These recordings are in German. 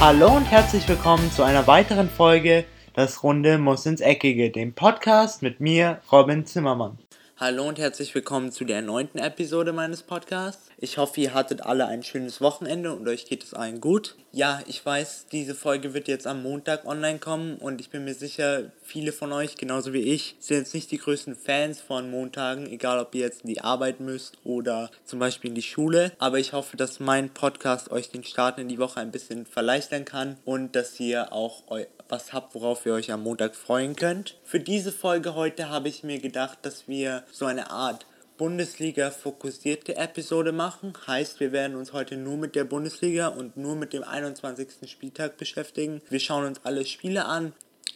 Hallo und herzlich willkommen zu einer weiteren Folge Das Runde muss ins Eckige, dem Podcast mit mir, Robin Zimmermann. Hallo und herzlich willkommen zu der neunten Episode meines Podcasts. Ich hoffe, ihr hattet alle ein schönes Wochenende und euch geht es allen gut. Ja, ich weiß, diese Folge wird jetzt am Montag online kommen und ich bin mir sicher, viele von euch, genauso wie ich, sind jetzt nicht die größten Fans von Montagen, egal ob ihr jetzt in die Arbeit müsst oder zum Beispiel in die Schule. Aber ich hoffe, dass mein Podcast euch den Start in die Woche ein bisschen verleichtern kann und dass ihr auch was habt, worauf ihr euch am Montag freuen könnt. Für diese Folge heute habe ich mir gedacht, dass wir so eine Art Bundesliga fokussierte Episode machen. Heißt, wir werden uns heute nur mit der Bundesliga und nur mit dem 21. Spieltag beschäftigen. Wir schauen uns alle Spiele an,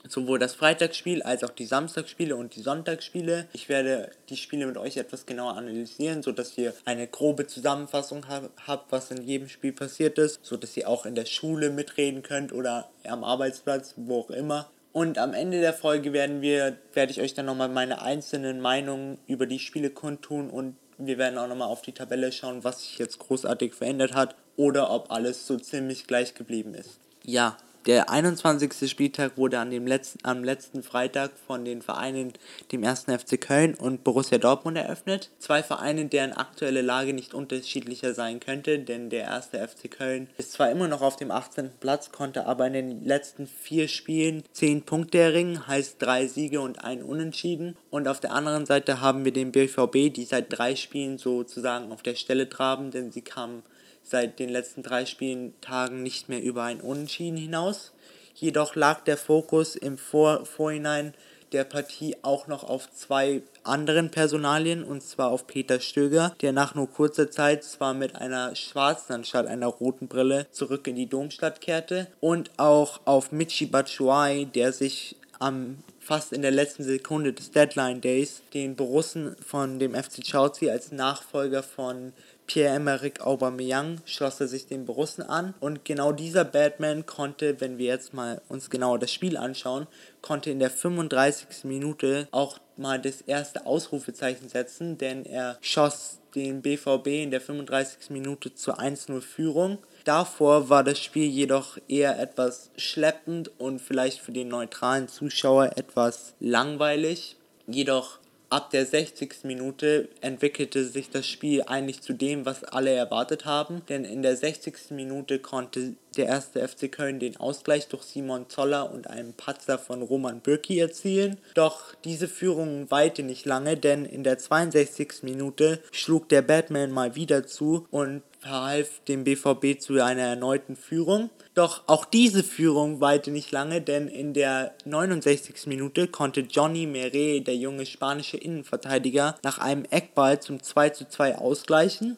sowohl das Freitagsspiel als auch die Samstagsspiele und die Sonntagsspiele. Ich werde die Spiele mit euch etwas genauer analysieren, sodass ihr eine grobe Zusammenfassung habt, was in jedem Spiel passiert ist, sodass ihr auch in der Schule mitreden könnt oder am Arbeitsplatz, wo auch immer. Und am Ende der Folge werden wir, werde ich euch dann nochmal meine einzelnen Meinungen über die Spiele kundtun und wir werden auch nochmal auf die Tabelle schauen, was sich jetzt großartig verändert hat oder ob alles so ziemlich gleich geblieben ist. Ja, der 21. Spieltag wurde an dem letzten, am letzten Freitag von den Vereinen dem 1. FC Köln und Borussia Dortmund eröffnet. Zwei Vereine, deren aktuelle Lage nicht unterschiedlicher sein könnte, denn der 1. FC Köln ist zwar immer noch auf dem 18. Platz, konnte aber in den letzten vier Spielen 10 Punkte erringen, heißt drei Siege und ein Unentschieden. Und auf der anderen Seite haben wir den BVB, die seit drei Spielen sozusagen auf der Stelle traben, denn sie kamen seit den letzten drei Spieltagen nicht mehr über ein Unentschieden hinaus. Jedoch lag der Fokus im Vor Vorhinein der Partie auch noch auf zwei anderen Personalien, und zwar auf Peter Stöger, der nach nur kurzer Zeit zwar mit einer schwarzen anstatt einer roten Brille zurück in die Domstadt kehrte, und auch auf Michi Batshuayi, der sich am fast in der letzten Sekunde des Deadline Days den Borussen von dem FC Chelsea als Nachfolger von Pierre-Emerick Aubameyang schloss er sich den Borussen an und genau dieser Batman konnte, wenn wir jetzt mal uns genauer das Spiel anschauen, konnte in der 35. Minute auch mal das erste Ausrufezeichen setzen, denn er schoss den BVB in der 35. Minute zur 1-0 Führung. Davor war das Spiel jedoch eher etwas schleppend und vielleicht für den neutralen Zuschauer etwas langweilig. Jedoch ab der 60. Minute entwickelte sich das Spiel eigentlich zu dem, was alle erwartet haben, denn in der 60. Minute konnte der erste FC Köln den Ausgleich durch Simon Zoller und einen Patzer von Roman Bürki erzielen. Doch diese Führung weite nicht lange, denn in der 62. Minute schlug der Batman mal wieder zu und verhalf dem BVB zu einer erneuten Führung. Doch auch diese Führung weite nicht lange, denn in der 69. Minute konnte Johnny Mere, der junge spanische Innenverteidiger, nach einem Eckball zum 2:2 ausgleichen.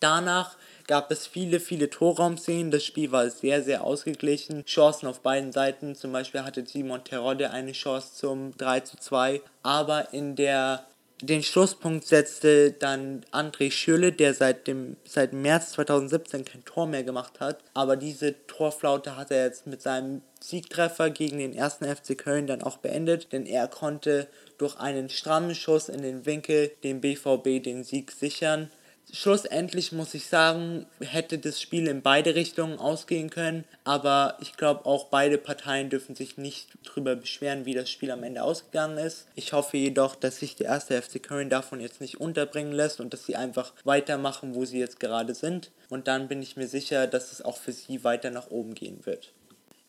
Danach gab es viele, viele Torraumszenen. Das Spiel war sehr, sehr ausgeglichen. Chancen auf beiden Seiten. Zum Beispiel hatte Simon Terodde eine Chance zum 3 zu 2. Aber in der den Schlusspunkt setzte dann André Schürle, der seit dem seit März 2017 kein Tor mehr gemacht hat. Aber diese Torflaute hat er jetzt mit seinem Siegtreffer gegen den ersten FC Köln dann auch beendet, denn er konnte durch einen strammen Schuss in den Winkel dem BVB den Sieg sichern schlussendlich muss ich sagen, hätte das Spiel in beide Richtungen ausgehen können, aber ich glaube auch beide Parteien dürfen sich nicht darüber beschweren, wie das Spiel am Ende ausgegangen ist. Ich hoffe jedoch, dass sich der erste FC Köln davon jetzt nicht unterbringen lässt und dass sie einfach weitermachen, wo sie jetzt gerade sind. Und dann bin ich mir sicher, dass es auch für sie weiter nach oben gehen wird.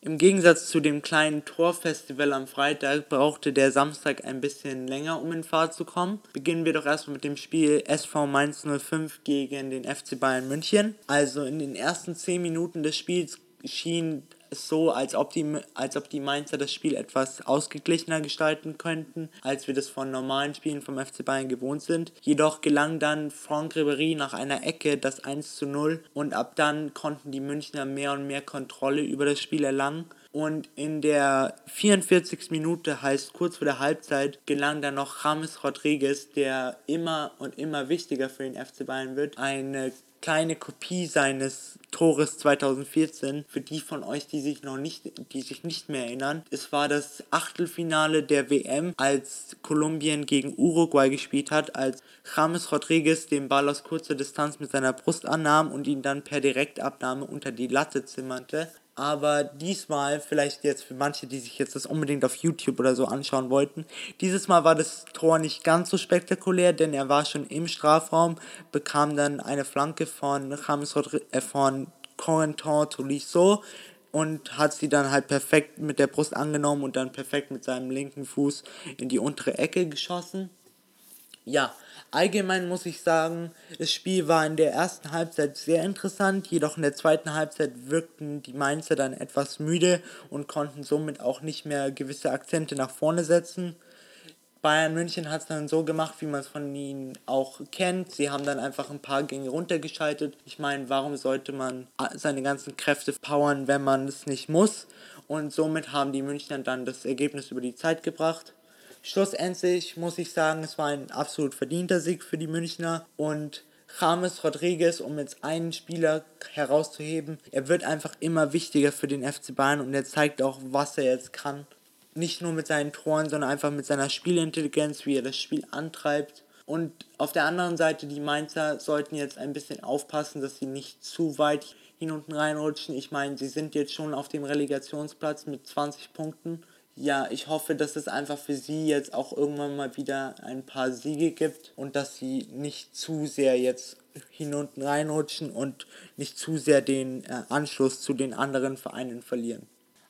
Im Gegensatz zu dem kleinen Torfestival am Freitag brauchte der Samstag ein bisschen länger, um in Fahrt zu kommen. Beginnen wir doch erstmal mit dem Spiel SV Mainz 05 gegen den FC Bayern München. Also in den ersten 10 Minuten des Spiels schien so, als ob, die, als ob die Mainzer das Spiel etwas ausgeglichener gestalten könnten, als wir das von normalen Spielen vom FC Bayern gewohnt sind. Jedoch gelang dann Franck Ribéry nach einer Ecke das 1 zu 0 und ab dann konnten die Münchner mehr und mehr Kontrolle über das Spiel erlangen. Und in der 44. Minute, heißt kurz vor der Halbzeit, gelang dann noch James Rodriguez, der immer und immer wichtiger für den FC Bayern wird, eine kleine Kopie seines Tores 2014 für die von euch, die sich noch nicht, die sich nicht mehr erinnern. Es war das Achtelfinale der WM, als Kolumbien gegen Uruguay gespielt hat, als James Rodriguez den Ball aus kurzer Distanz mit seiner Brust annahm und ihn dann per Direktabnahme unter die Latte zimmerte. Aber diesmal, vielleicht jetzt für manche, die sich jetzt das unbedingt auf YouTube oder so anschauen wollten, dieses Mal war das Tor nicht ganz so spektakulär, denn er war schon im Strafraum, bekam dann eine Flanke von James Rodri äh, von Corentin Tolisso und hat sie dann halt perfekt mit der Brust angenommen und dann perfekt mit seinem linken Fuß in die untere Ecke geschossen. Ja, allgemein muss ich sagen, das Spiel war in der ersten Halbzeit sehr interessant, jedoch in der zweiten Halbzeit wirkten die Mainzer dann etwas müde und konnten somit auch nicht mehr gewisse Akzente nach vorne setzen. Bayern München hat es dann so gemacht, wie man es von ihnen auch kennt. Sie haben dann einfach ein paar Gänge runtergeschaltet. Ich meine, warum sollte man seine ganzen Kräfte powern, wenn man es nicht muss? Und somit haben die Münchner dann das Ergebnis über die Zeit gebracht. Schlussendlich muss ich sagen, es war ein absolut verdienter Sieg für die Münchner und James Rodriguez, um jetzt einen Spieler herauszuheben, er wird einfach immer wichtiger für den FC Bayern und er zeigt auch, was er jetzt kann. Nicht nur mit seinen Toren, sondern einfach mit seiner Spielintelligenz, wie er das Spiel antreibt. Und auf der anderen Seite, die Mainzer sollten jetzt ein bisschen aufpassen, dass sie nicht zu weit hin und reinrutschen. Ich meine, sie sind jetzt schon auf dem Relegationsplatz mit 20 Punkten ja, ich hoffe, dass es einfach für sie jetzt auch irgendwann mal wieder ein paar Siege gibt und dass sie nicht zu sehr jetzt hin und reinrutschen und nicht zu sehr den äh, Anschluss zu den anderen Vereinen verlieren.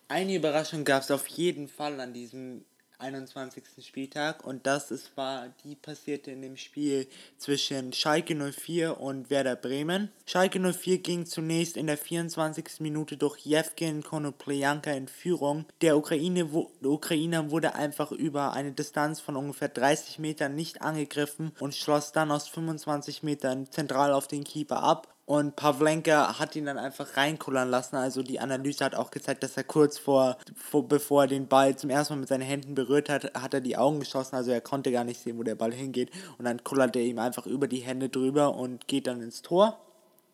Eine Überraschung gab es auf jeden Fall an diesem 21. Spieltag und das ist, war die passierte in dem Spiel zwischen Schalke 04 und Werder Bremen. Schalke 04 ging zunächst in der 24. Minute durch Jevgen Konoplyanka in Führung. Der, Ukraine, der Ukrainer wurde einfach über eine Distanz von ungefähr 30 Metern nicht angegriffen und schloss dann aus 25 Metern zentral auf den Keeper ab und Pavlenka hat ihn dann einfach reinkullern lassen. Also die Analyse hat auch gezeigt, dass er kurz vor, vor, bevor er den Ball zum ersten Mal mit seinen Händen berührt hat, hat er die Augen geschossen. Also er konnte gar nicht sehen, wo der Ball hingeht. Und dann kullert er ihm einfach über die Hände drüber und geht dann ins Tor.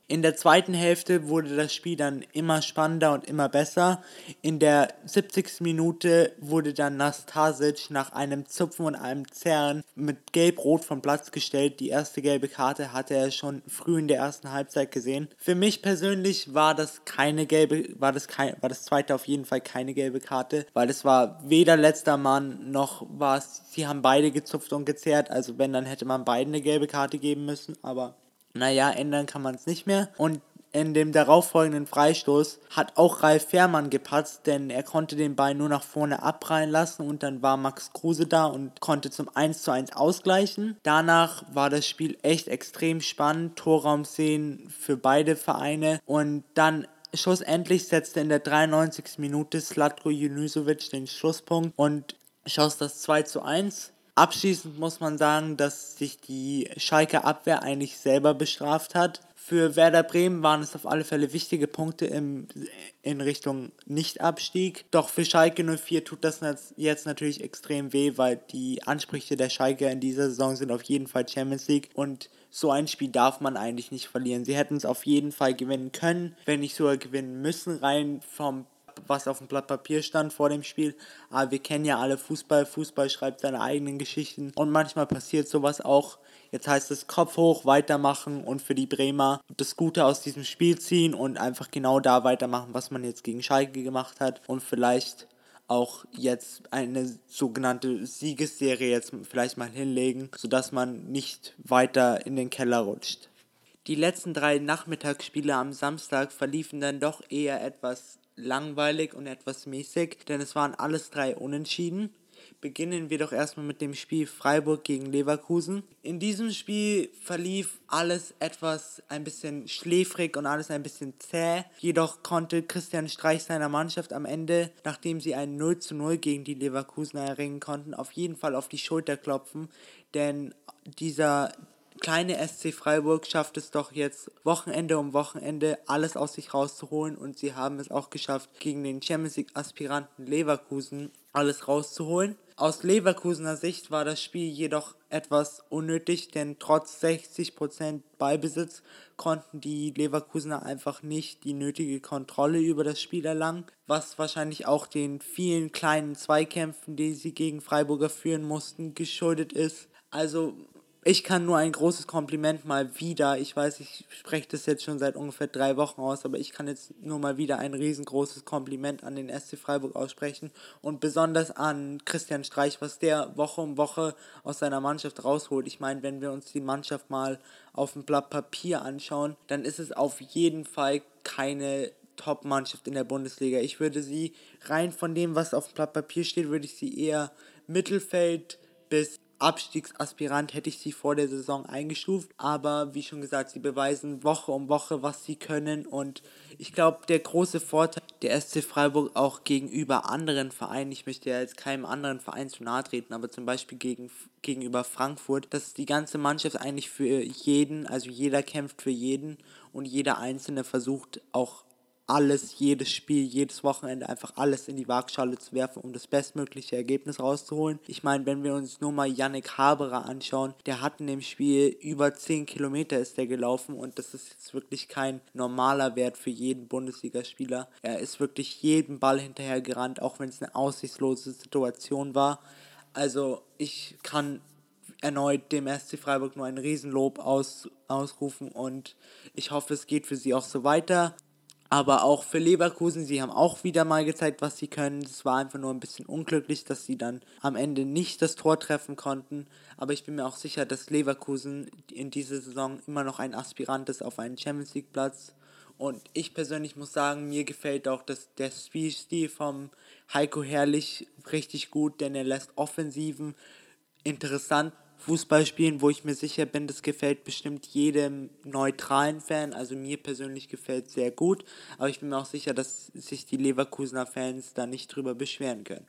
In der zweiten Hälfte wurde das Spiel dann immer spannender und immer besser. In der 70. Minute wurde dann Nastasic nach einem Zupfen und einem Zerren mit Gelb-Rot vom Platz gestellt. Die erste gelbe Karte hatte er schon früh in der ersten Halbzeit gesehen. Für mich persönlich war das keine gelbe, war das kein, war das zweite auf jeden Fall keine gelbe Karte, weil es war weder letzter Mann noch war es, sie haben beide gezupft und gezerrt. Also wenn, dann hätte man beiden eine gelbe Karte geben müssen, aber naja, ändern kann man es nicht mehr. Und in dem darauffolgenden Freistoß hat auch Ralf Fährmann gepatzt, denn er konnte den Ball nur nach vorne abprallen lassen und dann war Max Kruse da und konnte zum 1 zu 1 ausgleichen. Danach war das Spiel echt extrem spannend, Torraumszenen für beide Vereine und dann schlussendlich setzte in der 93. Minute Slatko Junusovic den Schlusspunkt und schoss das 2 zu 1. Abschließend muss man sagen, dass sich die Schalke Abwehr eigentlich selber bestraft hat. Für Werder Bremen waren es auf alle Fälle wichtige Punkte im, in Richtung Nicht-Abstieg. Doch für Schalke 04 tut das jetzt natürlich extrem weh, weil die Ansprüche der Schalke in dieser Saison sind auf jeden Fall Champions League und so ein Spiel darf man eigentlich nicht verlieren. Sie hätten es auf jeden Fall gewinnen können, wenn nicht sogar gewinnen müssen, rein vom was auf dem Blatt Papier stand vor dem Spiel. Aber wir kennen ja alle Fußball. Fußball schreibt seine eigenen Geschichten. Und manchmal passiert sowas auch. Jetzt heißt es Kopf hoch, weitermachen und für die Bremer das Gute aus diesem Spiel ziehen und einfach genau da weitermachen, was man jetzt gegen Schalke gemacht hat. Und vielleicht auch jetzt eine sogenannte Siegesserie jetzt vielleicht mal hinlegen, sodass man nicht weiter in den Keller rutscht. Die letzten drei Nachmittagsspiele am Samstag verliefen dann doch eher etwas langweilig und etwas mäßig, denn es waren alles drei Unentschieden. Beginnen wir doch erstmal mit dem Spiel Freiburg gegen Leverkusen. In diesem Spiel verlief alles etwas ein bisschen schläfrig und alles ein bisschen zäh. Jedoch konnte Christian Streich seiner Mannschaft am Ende, nachdem sie ein 0 zu 0 gegen die Leverkusener erringen konnten, auf jeden Fall auf die Schulter klopfen. Denn dieser, kleine SC Freiburg schafft es doch jetzt Wochenende um Wochenende alles aus sich rauszuholen und sie haben es auch geschafft, gegen den Champions League Aspiranten Leverkusen alles rauszuholen. Aus Leverkusener Sicht war das Spiel jedoch etwas unnötig, denn trotz 60% Ballbesitz konnten die Leverkusener einfach nicht die nötige Kontrolle über das Spiel erlangen, was wahrscheinlich auch den vielen kleinen Zweikämpfen, die sie gegen Freiburger führen mussten, geschuldet ist. Also ich kann nur ein großes Kompliment mal wieder, ich weiß, ich spreche das jetzt schon seit ungefähr drei Wochen aus, aber ich kann jetzt nur mal wieder ein riesengroßes Kompliment an den SC Freiburg aussprechen und besonders an Christian Streich, was der Woche um Woche aus seiner Mannschaft rausholt. Ich meine, wenn wir uns die Mannschaft mal auf dem Blatt Papier anschauen, dann ist es auf jeden Fall keine Top-Mannschaft in der Bundesliga. Ich würde sie rein von dem, was auf dem Blatt Papier steht, würde ich sie eher Mittelfeld bis Abstiegsaspirant hätte ich sie vor der Saison eingestuft. Aber wie schon gesagt, sie beweisen Woche um Woche, was sie können. Und ich glaube, der große Vorteil der SC Freiburg auch gegenüber anderen Vereinen, ich möchte ja jetzt keinem anderen Verein zu nahe treten, aber zum Beispiel gegen, gegenüber Frankfurt, dass die ganze Mannschaft eigentlich für jeden, also jeder kämpft für jeden und jeder Einzelne versucht auch alles, jedes Spiel, jedes Wochenende einfach alles in die Waagschale zu werfen, um das bestmögliche Ergebnis rauszuholen. Ich meine, wenn wir uns nur mal Yannick Haberer anschauen, der hat in dem Spiel über 10 Kilometer ist der gelaufen und das ist jetzt wirklich kein normaler Wert für jeden Bundesligaspieler. Er ist wirklich jeden Ball hinterher gerannt, auch wenn es eine aussichtslose Situation war. Also ich kann erneut dem SC Freiburg nur ein Riesenlob aus, ausrufen und ich hoffe, es geht für sie auch so weiter. Aber auch für Leverkusen, sie haben auch wieder mal gezeigt, was sie können. Es war einfach nur ein bisschen unglücklich, dass sie dann am Ende nicht das Tor treffen konnten. Aber ich bin mir auch sicher, dass Leverkusen in dieser Saison immer noch ein Aspirant ist auf einen Champions League Platz. Und ich persönlich muss sagen, mir gefällt auch das, der Spielstil vom Heiko Herrlich richtig gut, denn er lässt Offensiven interessant Fußball spielen, wo ich mir sicher bin, das gefällt bestimmt jedem neutralen Fan. Also mir persönlich gefällt es sehr gut, aber ich bin mir auch sicher, dass sich die Leverkusener Fans da nicht drüber beschweren können.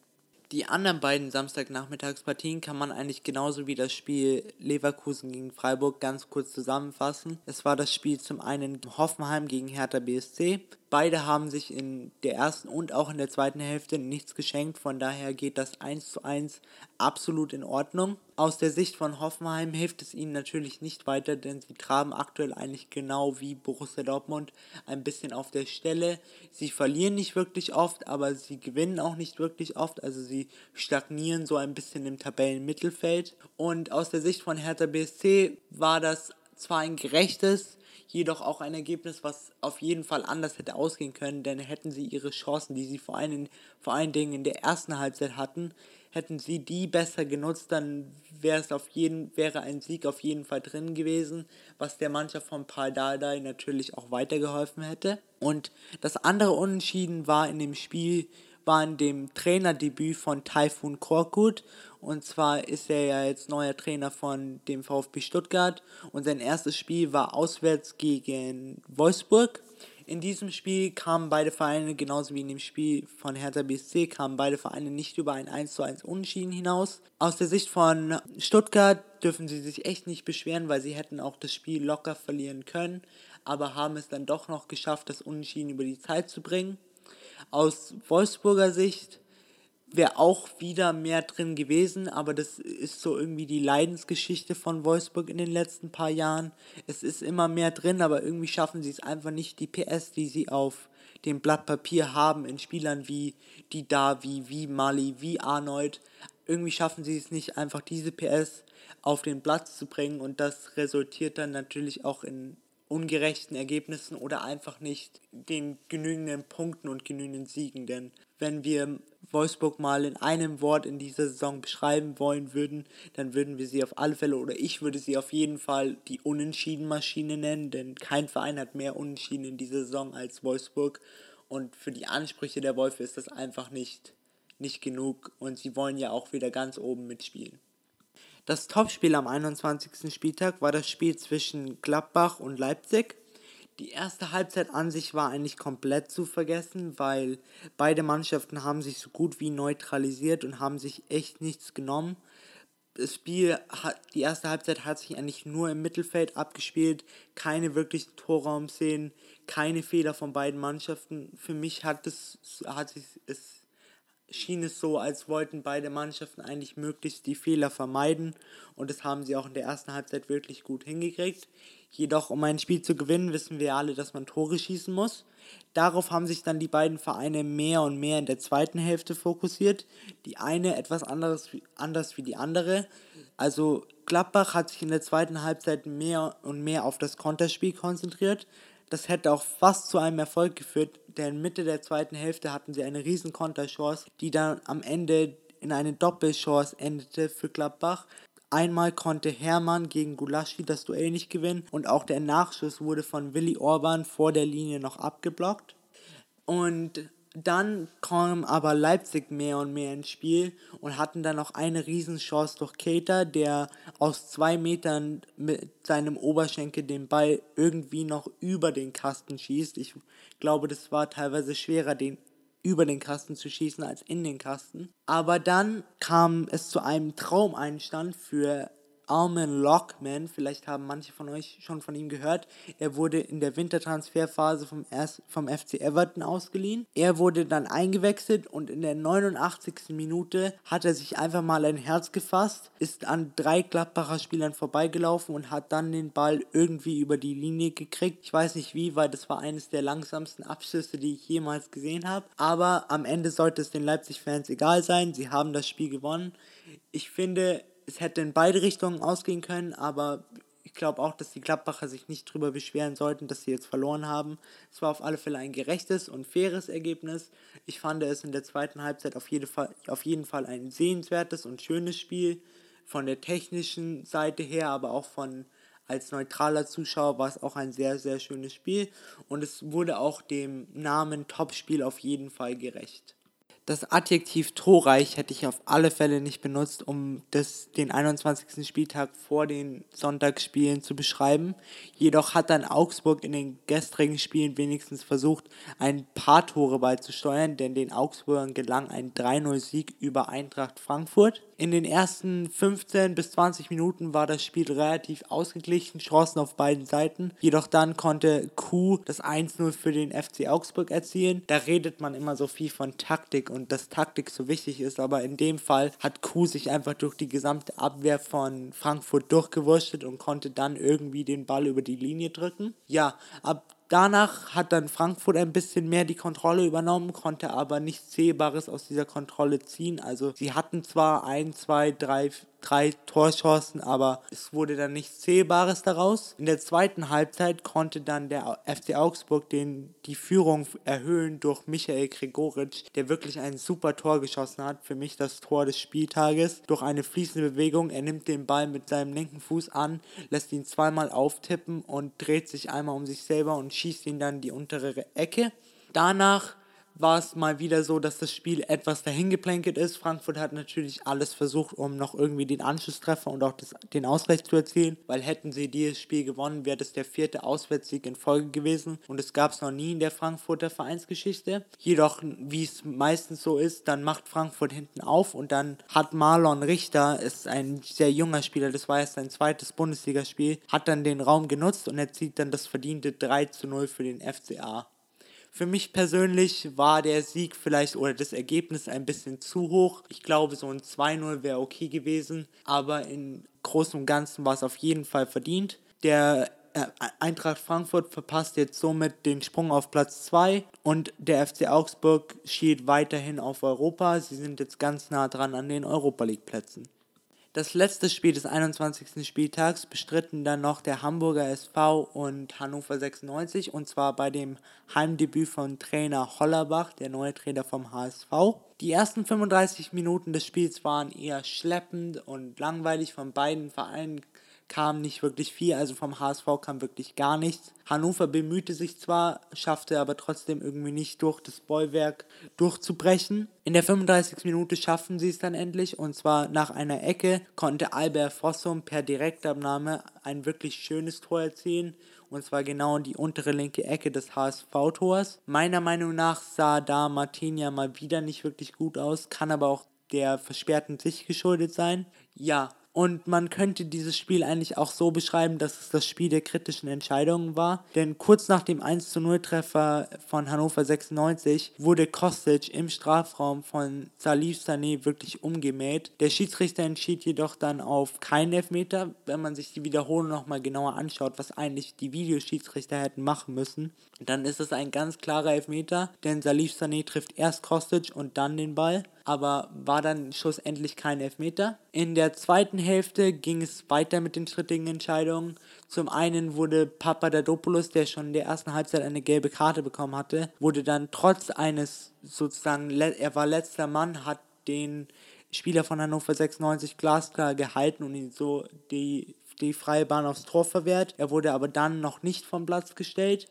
Die anderen beiden Samstagnachmittagspartien kann man eigentlich genauso wie das Spiel Leverkusen gegen Freiburg ganz kurz zusammenfassen. Es war das Spiel zum einen Hoffenheim gegen Hertha BSC. Beide haben sich in der ersten und auch in der zweiten Hälfte nichts geschenkt, von daher geht das 1 zu 1 absolut in Ordnung. Aus der Sicht von Hoffenheim hilft es ihnen natürlich nicht weiter, denn sie traben aktuell eigentlich genau wie Borussia Dortmund ein bisschen auf der Stelle. Sie verlieren nicht wirklich oft, aber sie gewinnen auch nicht wirklich oft, also sie stagnieren so ein bisschen im Tabellenmittelfeld. Und aus der Sicht von Hertha BSC war das zwar ein gerechtes, jedoch auch ein Ergebnis, was auf jeden Fall anders hätte ausgehen können, denn hätten sie ihre Chancen, die sie vor allen, vor allen Dingen in der ersten Halbzeit hatten, hätten sie die besser genutzt, dann wäre es auf jeden, wäre ein Sieg auf jeden Fall drin gewesen, was der Mannschaft von Paul Dardai natürlich auch weitergeholfen hätte. Und das andere Unentschieden war in dem Spiel war in dem Trainerdebüt von Taifun Korkut. Und zwar ist er ja jetzt neuer Trainer von dem VfB Stuttgart. Und sein erstes Spiel war auswärts gegen Wolfsburg. In diesem Spiel kamen beide Vereine, genauso wie in dem Spiel von Hertha BSC, kamen beide Vereine nicht über ein 1 zu 1 Unentschieden hinaus. Aus der Sicht von Stuttgart dürfen sie sich echt nicht beschweren, weil sie hätten auch das Spiel locker verlieren können, aber haben es dann doch noch geschafft, das Unentschieden über die Zeit zu bringen. Aus Wolfsburger Sicht wäre auch wieder mehr drin gewesen, aber das ist so irgendwie die Leidensgeschichte von Wolfsburg in den letzten paar Jahren. Es ist immer mehr drin, aber irgendwie schaffen sie es einfach nicht, die PS, die sie auf dem Blatt Papier haben, in Spielern wie die Davi, wie Mali, wie Arnold. Irgendwie schaffen sie es nicht, einfach diese PS auf den Platz zu bringen und das resultiert dann natürlich auch in ungerechten Ergebnissen oder einfach nicht den genügenden Punkten und genügenden Siegen. Denn wenn wir Wolfsburg mal in einem Wort in dieser Saison beschreiben wollen würden, dann würden wir sie auf alle Fälle oder ich würde sie auf jeden Fall die Unentschieden-Maschine nennen, denn kein Verein hat mehr Unentschieden in dieser Saison als Wolfsburg und für die Ansprüche der Wolfe ist das einfach nicht, nicht genug und sie wollen ja auch wieder ganz oben mitspielen. Das Topspiel am 21. Spieltag war das Spiel zwischen Gladbach und Leipzig. Die erste Halbzeit an sich war eigentlich komplett zu vergessen, weil beide Mannschaften haben sich so gut wie neutralisiert und haben sich echt nichts genommen. Das Spiel die erste Halbzeit hat sich eigentlich nur im Mittelfeld abgespielt, keine wirklichen Torraumszenen, keine Fehler von beiden Mannschaften. Für mich hat es, hat sich, es schien es so, als wollten beide Mannschaften eigentlich möglichst die Fehler vermeiden und das haben sie auch in der ersten Halbzeit wirklich gut hingekriegt. Jedoch, um ein Spiel zu gewinnen, wissen wir alle, dass man Tore schießen muss. Darauf haben sich dann die beiden Vereine mehr und mehr in der zweiten Hälfte fokussiert. Die eine etwas anderes, anders wie die andere. Also Gladbach hat sich in der zweiten Halbzeit mehr und mehr auf das Konterspiel konzentriert. Das hätte auch fast zu einem Erfolg geführt, denn Mitte der zweiten Hälfte hatten sie eine riesen Konterchance, die dann am Ende in eine Doppelchance endete für Gladbach. Einmal konnte Hermann gegen Gulaschi das Duell nicht gewinnen und auch der Nachschuss wurde von Willi Orban vor der Linie noch abgeblockt. Und dann kam aber Leipzig mehr und mehr ins Spiel und hatten dann noch eine Riesenchance durch Keita, der aus zwei Metern mit seinem Oberschenkel den Ball irgendwie noch über den Kasten schießt. Ich glaube, das war teilweise schwerer, den über den Kasten zu schießen als in den Kasten. Aber dann kam es zu einem Traumeinstand für Armin Lockman, vielleicht haben manche von euch schon von ihm gehört. Er wurde in der Wintertransferphase vom, vom FC Everton ausgeliehen. Er wurde dann eingewechselt und in der 89. Minute hat er sich einfach mal ein Herz gefasst, ist an drei Gladbacher Spielern vorbeigelaufen und hat dann den Ball irgendwie über die Linie gekriegt. Ich weiß nicht wie, weil das war eines der langsamsten Abschlüsse, die ich jemals gesehen habe. Aber am Ende sollte es den Leipzig-Fans egal sein. Sie haben das Spiel gewonnen. Ich finde, es hätte in beide Richtungen ausgehen können, aber ich glaube auch, dass die Gladbacher sich nicht darüber beschweren sollten, dass sie jetzt verloren haben. Es war auf alle Fälle ein gerechtes und faires Ergebnis. Ich fand es in der zweiten Halbzeit auf jeden Fall, auf jeden Fall ein sehenswertes und schönes Spiel. Von der technischen Seite her, aber auch von als neutraler Zuschauer war es auch ein sehr, sehr schönes Spiel. Und es wurde auch dem Namen Topspiel auf jeden Fall gerecht. Das Adjektiv torreich hätte ich auf alle Fälle nicht benutzt, um das, den 21. Spieltag vor den Sonntagsspielen zu beschreiben. Jedoch hat dann Augsburg in den gestrigen Spielen wenigstens versucht, ein paar Tore beizusteuern, denn den Augsburgern gelang ein 3-0-Sieg über Eintracht Frankfurt. In den ersten 15 bis 20 Minuten war das Spiel relativ ausgeglichen, Chancen auf beiden Seiten. Jedoch dann konnte Q das 1-0 für den FC Augsburg erzielen. Da redet man immer so viel von Taktik und dass Taktik so wichtig ist, aber in dem Fall hat Q sich einfach durch die gesamte Abwehr von Frankfurt durchgewurschtelt und konnte dann irgendwie den Ball über die Linie drücken. Ja, ab Danach hat dann Frankfurt ein bisschen mehr die Kontrolle übernommen, konnte aber nichts Sehbares aus dieser Kontrolle ziehen. Also sie hatten zwar ein, zwei, drei, drei Torchancen, aber es wurde dann nichts Zählbares daraus. In der zweiten Halbzeit konnte dann der FC Augsburg den, die Führung erhöhen durch Michael Gregoritsch, der wirklich ein super Tor geschossen hat. Für mich das Tor des Spieltages. Durch eine fließende Bewegung, er nimmt den Ball mit seinem linken Fuß an, lässt ihn zweimal auftippen und dreht sich einmal um sich selber und schießt ihn dann die untere Ecke. Danach war es mal wieder so, dass das Spiel etwas dahingeplänkelt ist. Frankfurt hat natürlich alles versucht, um noch irgendwie den Anschlusstreffer und auch das, den Ausgleich zu erzielen, weil hätten sie dieses Spiel gewonnen, wäre das der vierte Auswärtssieg in Folge gewesen und es gab es noch nie in der Frankfurter Vereinsgeschichte. Jedoch, wie es meistens so ist, dann macht Frankfurt hinten auf und dann hat Marlon Richter, ist ein sehr junger Spieler, das war erst sein zweites Bundesligaspiel, hat dann den Raum genutzt und erzielt dann das verdiente 3 zu 0 für den FCA. Für mich persönlich war der Sieg vielleicht oder das Ergebnis ein bisschen zu hoch. Ich glaube, so ein 2-0 wäre okay gewesen, aber im Großen und Ganzen war es auf jeden Fall verdient. Der äh, Eintracht Frankfurt verpasst jetzt somit den Sprung auf Platz 2 und der FC Augsburg schielt weiterhin auf Europa. Sie sind jetzt ganz nah dran an den Europa League Plätzen. Das letzte Spiel des 21. Spieltags bestritten dann noch der Hamburger SV und Hannover 96 und zwar bei dem Heimdebüt von Trainer Hollerbach, der neue Trainer vom HSV. Die ersten 35 Minuten des Spiels waren eher schleppend und langweilig von beiden Vereinen kam nicht wirklich viel, also vom HSV kam wirklich gar nichts. Hannover bemühte sich zwar, schaffte aber trotzdem irgendwie nicht durch das Bollwerk durchzubrechen. In der 35. Minute schaffen sie es dann endlich und zwar nach einer Ecke konnte Albert Fossum per Direktabnahme ein wirklich schönes Tor erzielen und zwar genau in die untere linke Ecke des HSV-Tors. Meiner Meinung nach sah da Martinia mal wieder nicht wirklich gut aus, kann aber auch der versperrten Sicht geschuldet sein. Ja, Und man könnte dieses Spiel eigentlich auch so beschreiben, dass es das Spiel der kritischen Entscheidungen war. Denn kurz nach dem 1 zu 0 Treffer von Hannover 96 wurde Kostic im Strafraum von Salif Sané wirklich umgemäht. Der Schiedsrichter entschied jedoch dann auf keinen Elfmeter, wenn man sich die Wiederholung nochmal genauer anschaut, was eigentlich die Videoschiedsrichter hätten machen müssen. Dann ist es ein ganz klarer Elfmeter, denn Salif Sané trifft erst Kostic und dann den Ball aber war dann schlussendlich kein Elfmeter. In der zweiten Hälfte ging es weiter mit den strittigen Entscheidungen. Zum einen wurde Papadopoulos, der schon in der ersten Halbzeit eine gelbe Karte bekommen hatte, wurde dann trotz eines sozusagen, er war letzter Mann, hat den Spieler von Hannover 96 glasklar gehalten und ihn so die, die freie Bahn aufs Tor verwehrt. Er wurde aber dann noch nicht vom Platz gestellt.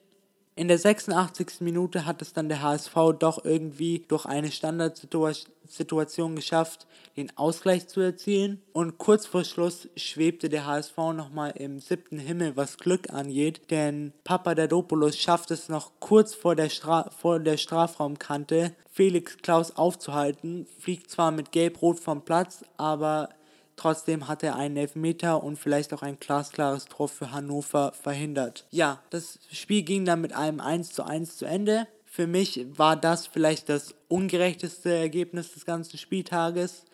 In der 86. Minute hat es dann der HSV doch irgendwie durch eine Standardsituation geschafft, den Ausgleich zu erzielen. Und kurz vor Schluss schwebte der HSV nochmal im siebten Himmel, was Glück angeht, denn Papadopoulos schafft es noch kurz vor der, Stra vor der Strafraumkante, Felix Klaus aufzuhalten, fliegt zwar mit Gelb-Rot vom Platz, aber Trotzdem hat er einen Elfmeter und vielleicht auch ein glasklares Tor für Hannover verhindert. Ja, das Spiel ging dann mit einem 1 zu 1 zu Ende. Für mich war das vielleicht das ungerechteste Ergebnis des ganzen Spieltages.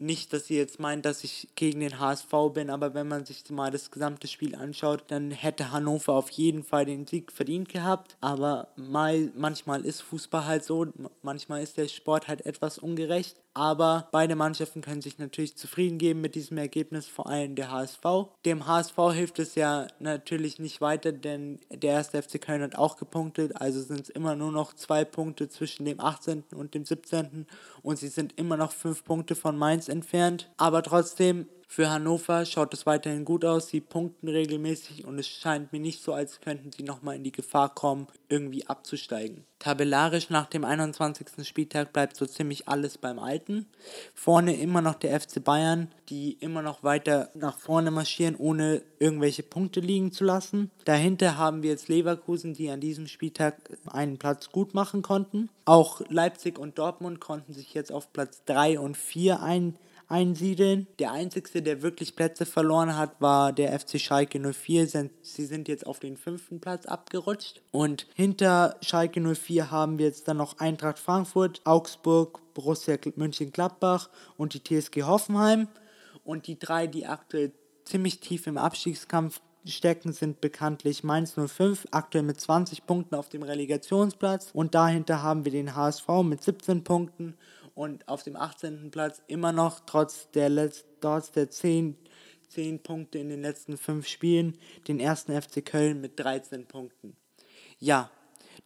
Nicht, dass ihr jetzt meint, dass ich gegen den HSV bin, aber wenn man sich mal das gesamte Spiel anschaut, dann hätte Hannover auf jeden Fall den Sieg verdient gehabt. Aber mal, manchmal ist Fußball halt so, manchmal ist der Sport halt etwas ungerecht. Aber beide Mannschaften können sich natürlich zufrieden geben mit diesem Ergebnis, vor allem der HSV. Dem HSV hilft es ja natürlich nicht weiter, denn der erste FC Köln hat auch gepunktet, also sind es immer nur noch zwei Punkte zwischen dem 18. und dem 17. und sie sind immer noch fünf Punkte von Mainz entfernt. Aber trotzdem für Hannover schaut es weiterhin gut aus, sie punkten regelmäßig und es scheint mir nicht so, als könnten sie nochmal in die Gefahr kommen, irgendwie abzusteigen. Tabellarisch nach dem 21. Spieltag bleibt so ziemlich alles beim Alten. Vorne immer noch der FC Bayern, die immer noch weiter nach vorne marschieren, ohne irgendwelche Punkte liegen zu lassen. Dahinter haben wir jetzt Leverkusen, die an diesem Spieltag einen Platz gut machen konnten. Auch Leipzig und Dortmund konnten sich jetzt auf Platz 3 und 4 ein einsiedeln. Der einzige, der wirklich Plätze verloren hat, war der FC Schalke 04. Sie sind jetzt auf den fünften Platz abgerutscht. Und hinter Schalke 04 haben wir jetzt dann noch Eintracht Frankfurt, Augsburg, Borussia München-Gladbach und die TSG Hoffenheim. Und die drei, die aktuell ziemlich tief im Abstiegskampf stecken, sind bekanntlich Mainz 05, aktuell mit 20 Punkten auf dem Relegationsplatz. Und dahinter haben wir den HSV mit 17 Punkten und auf dem 18. Platz immer noch trotz der, Letz trotz der 10, 10 Punkte in den letzten 5 Spielen den ersten FC Köln mit 13 Punkten. Ja,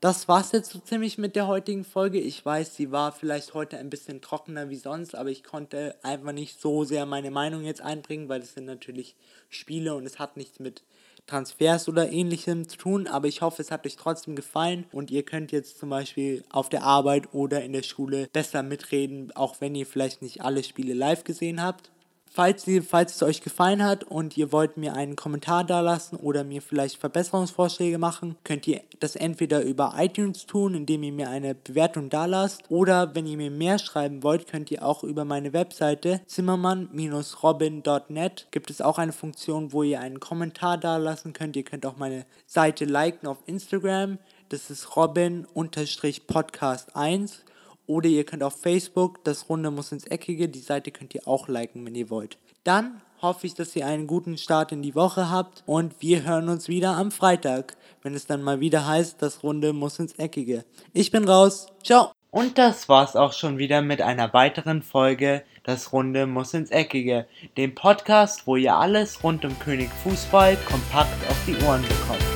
das war's jetzt so ziemlich mit der heutigen Folge. Ich weiß, sie war vielleicht heute ein bisschen trockener wie sonst, aber ich konnte einfach nicht so sehr meine Meinung jetzt einbringen, weil es sind natürlich Spiele und es hat nichts mit Transfers oder ähnlichem zu tun, aber ich hoffe, es hat euch trotzdem gefallen und ihr könnt jetzt zum Beispiel auf der Arbeit oder in der Schule besser mitreden, auch wenn ihr vielleicht nicht alle Spiele live gesehen habt. Falls, falls es euch gefallen hat und ihr wollt mir einen Kommentar da lassen oder mir vielleicht Verbesserungsvorschläge machen, könnt ihr das entweder über iTunes tun, indem ihr mir eine Bewertung da lasst, oder wenn ihr mir mehr schreiben wollt, könnt ihr auch über meine Webseite zimmermann-robin.net gibt es auch eine Funktion, wo ihr einen Kommentar da lassen könnt. Ihr könnt auch meine Seite liken auf Instagram. Das ist robin-podcast1 oder ihr könnt auf Facebook, das Runde muss ins Eckige, die Seite könnt ihr auch liken, wenn ihr wollt. Dann hoffe ich, dass ihr einen guten Start in die Woche habt und wir hören uns wieder am Freitag, wenn es dann mal wieder heißt, das Runde muss ins Eckige. Ich bin raus. Ciao. Und das war's auch schon wieder mit einer weiteren Folge Das Runde muss ins Eckige, dem Podcast, wo ihr alles rund um König Fußball kompakt auf die Ohren bekommt.